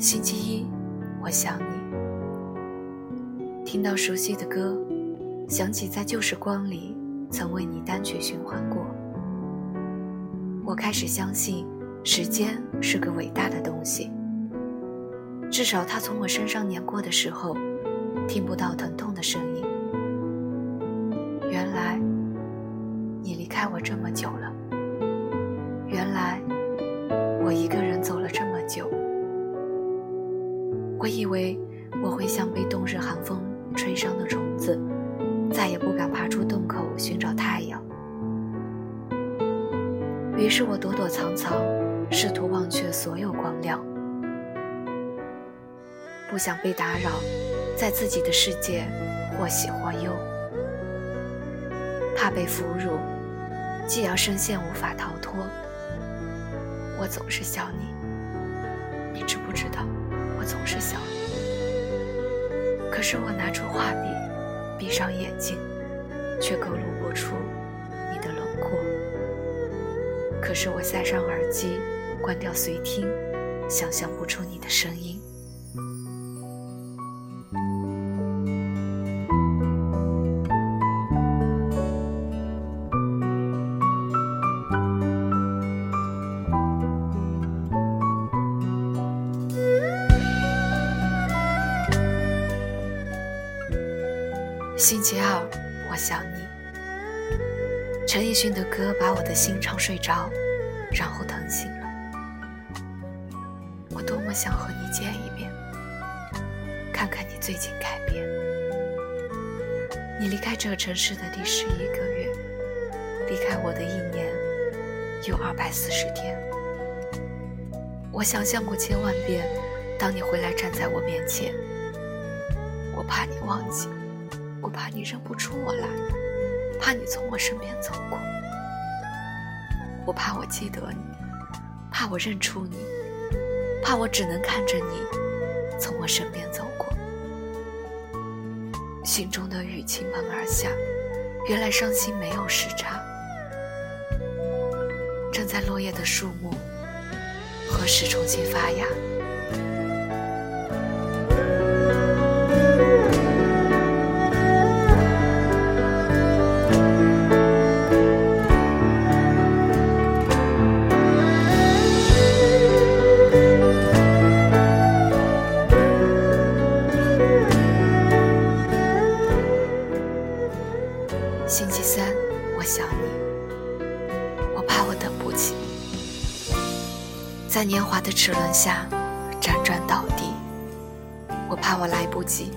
星期一，我想你。听到熟悉的歌，想起在旧时光里曾为你单曲循环过。我开始相信，时间是个伟大的东西。至少它从我身上碾过的时候，听不到疼痛的声音。原来，你离开我这么久了。原来，我一个人走了这么久。我以为我会像被冬日寒风吹伤的虫子，再也不敢爬出洞口寻找太阳。于是我躲躲藏藏，试图忘却所有光亮，不想被打扰，在自己的世界或喜或忧，怕被俘虏，既要深陷无法逃脱。我总是笑你，你知不知道？我总是想，可是我拿出画笔，闭上眼睛，却勾勒不出你的轮廓。可是我塞上耳机，关掉随听，想象不出你的声音。星期二，我想你。陈奕迅的歌把我的心唱睡着，然后疼醒了。我多么想和你见一面，看看你最近改变。你离开这个城市的第十一个月，离开我的一年有二百四十天。我想象过千万遍，当你回来站在我面前，我怕你忘记。我怕你认不出我来，怕你从我身边走过。我怕我记得你，怕我认出你，怕我只能看着你从我身边走过。心中的雨倾盆而下，原来伤心没有时差。正在落叶的树木，何时重新发芽？在年华的齿轮下辗转倒地。我怕我来不及，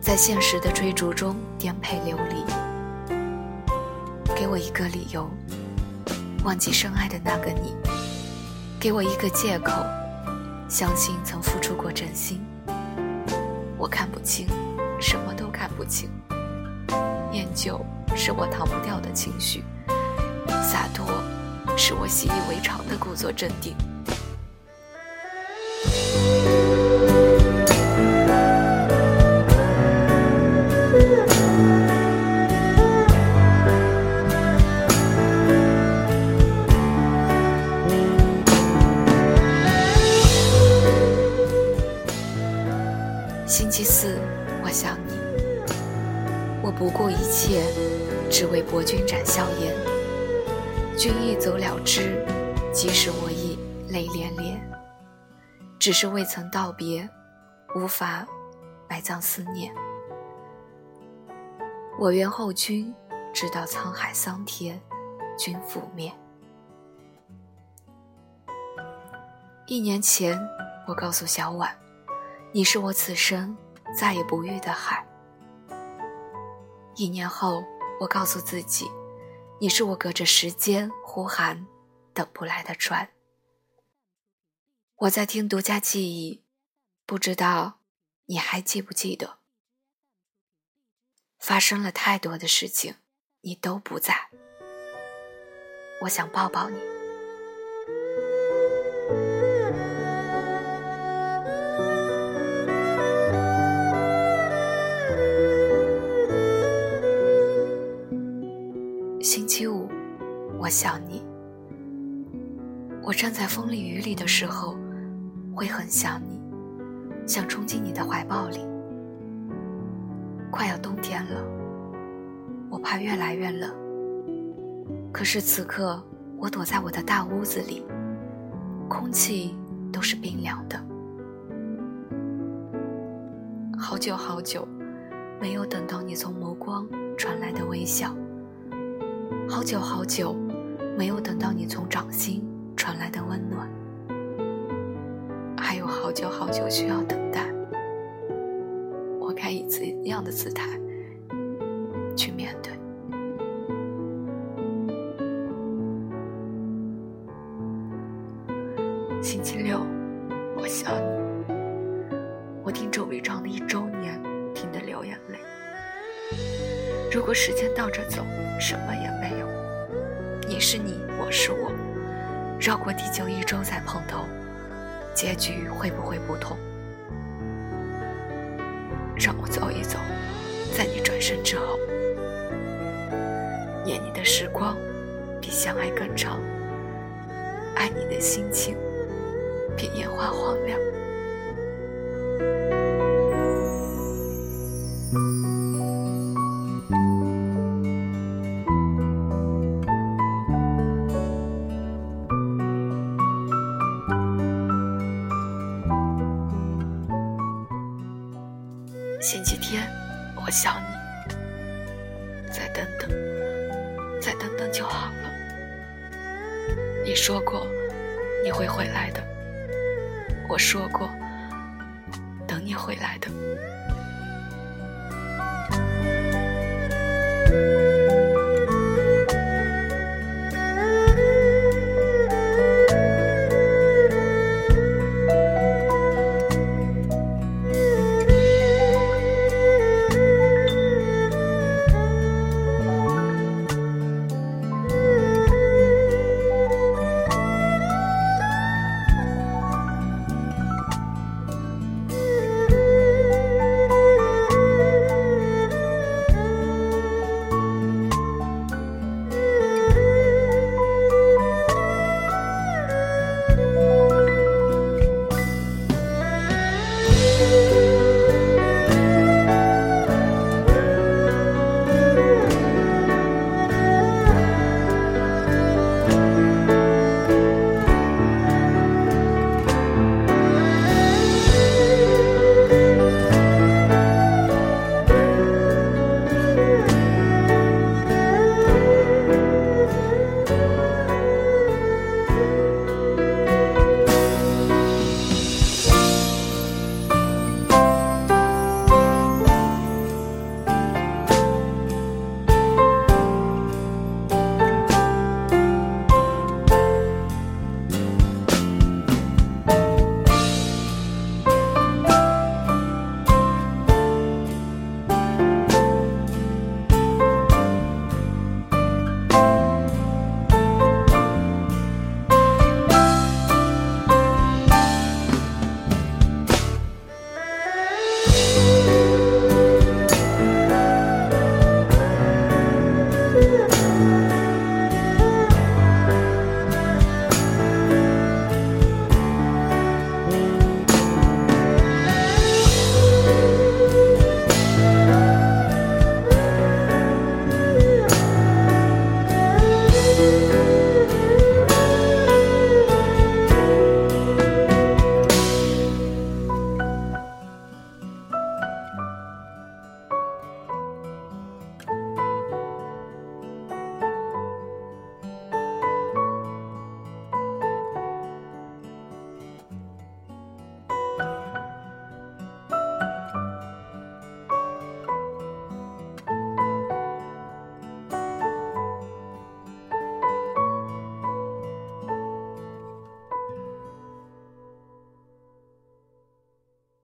在现实的追逐中颠沛流离。给我一个理由，忘记深爱的那个你；给我一个借口，相信曾付出过真心。我看不清，什么都看不清。念旧是我逃不掉的情绪，洒脱是我习以为常的故作镇定。知，即使我已泪涟涟。只是未曾道别，无法埋葬思念。我愿后君，直到沧海桑田，君覆灭。一年前，我告诉小婉，你是我此生再也不遇的海。一年后，我告诉自己，你是我隔着时间呼喊等不来的船。我在听独家记忆，不知道你还记不记得？发生了太多的事情，你都不在。我想抱抱你。星期五，我想你。我站在风里雨里的时候，会很想你，想冲进你的怀抱里。快要冬天了，我怕越来越冷。可是此刻，我躲在我的大屋子里，空气都是冰凉的。好久好久，没有等到你从眸光传来的微笑。好久好久，没有等到你从掌心传来的温暖。还有好久好久需要等待，我该以怎样的姿态去面对？星期六，我想你。我听周笔畅的一周年，听得流眼泪。如果时间倒着走，什么也没有。你是你，我是我，绕过地球一周再碰头，结局会不会不同？让我走一走，在你转身之后，念你的时光比相爱更长，爱你的心情。比烟花荒凉。星期天我想你。再等等再等等就好了。你说过你会回来的我说过等你回来的。